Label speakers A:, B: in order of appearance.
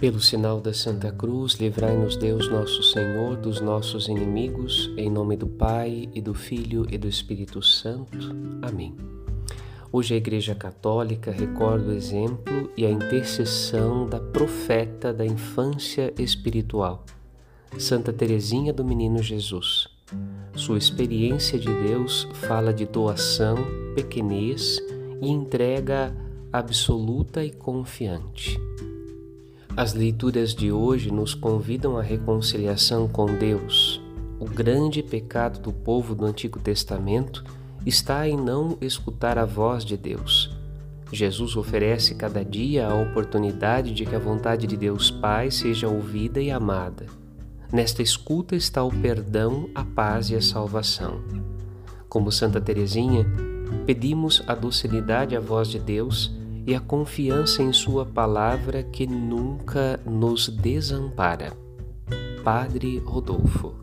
A: Pelo sinal da Santa Cruz, livrai-nos Deus nosso Senhor dos nossos inimigos, em nome do Pai e do Filho e do Espírito Santo. Amém. Hoje a Igreja Católica recorda o exemplo e a intercessão da profeta da infância espiritual, Santa Teresinha do Menino Jesus. Sua experiência de Deus fala de doação, pequenez e entrega absoluta e confiante. As leituras de hoje nos convidam à reconciliação com Deus. O grande pecado do povo do Antigo Testamento está em não escutar a voz de Deus. Jesus oferece cada dia a oportunidade de que a vontade de Deus Pai seja ouvida e amada. Nesta escuta está o perdão, a paz e a salvação. Como Santa Teresinha, pedimos a docilidade à voz de Deus e a confiança em Sua palavra que nunca nos desampara. Padre Rodolfo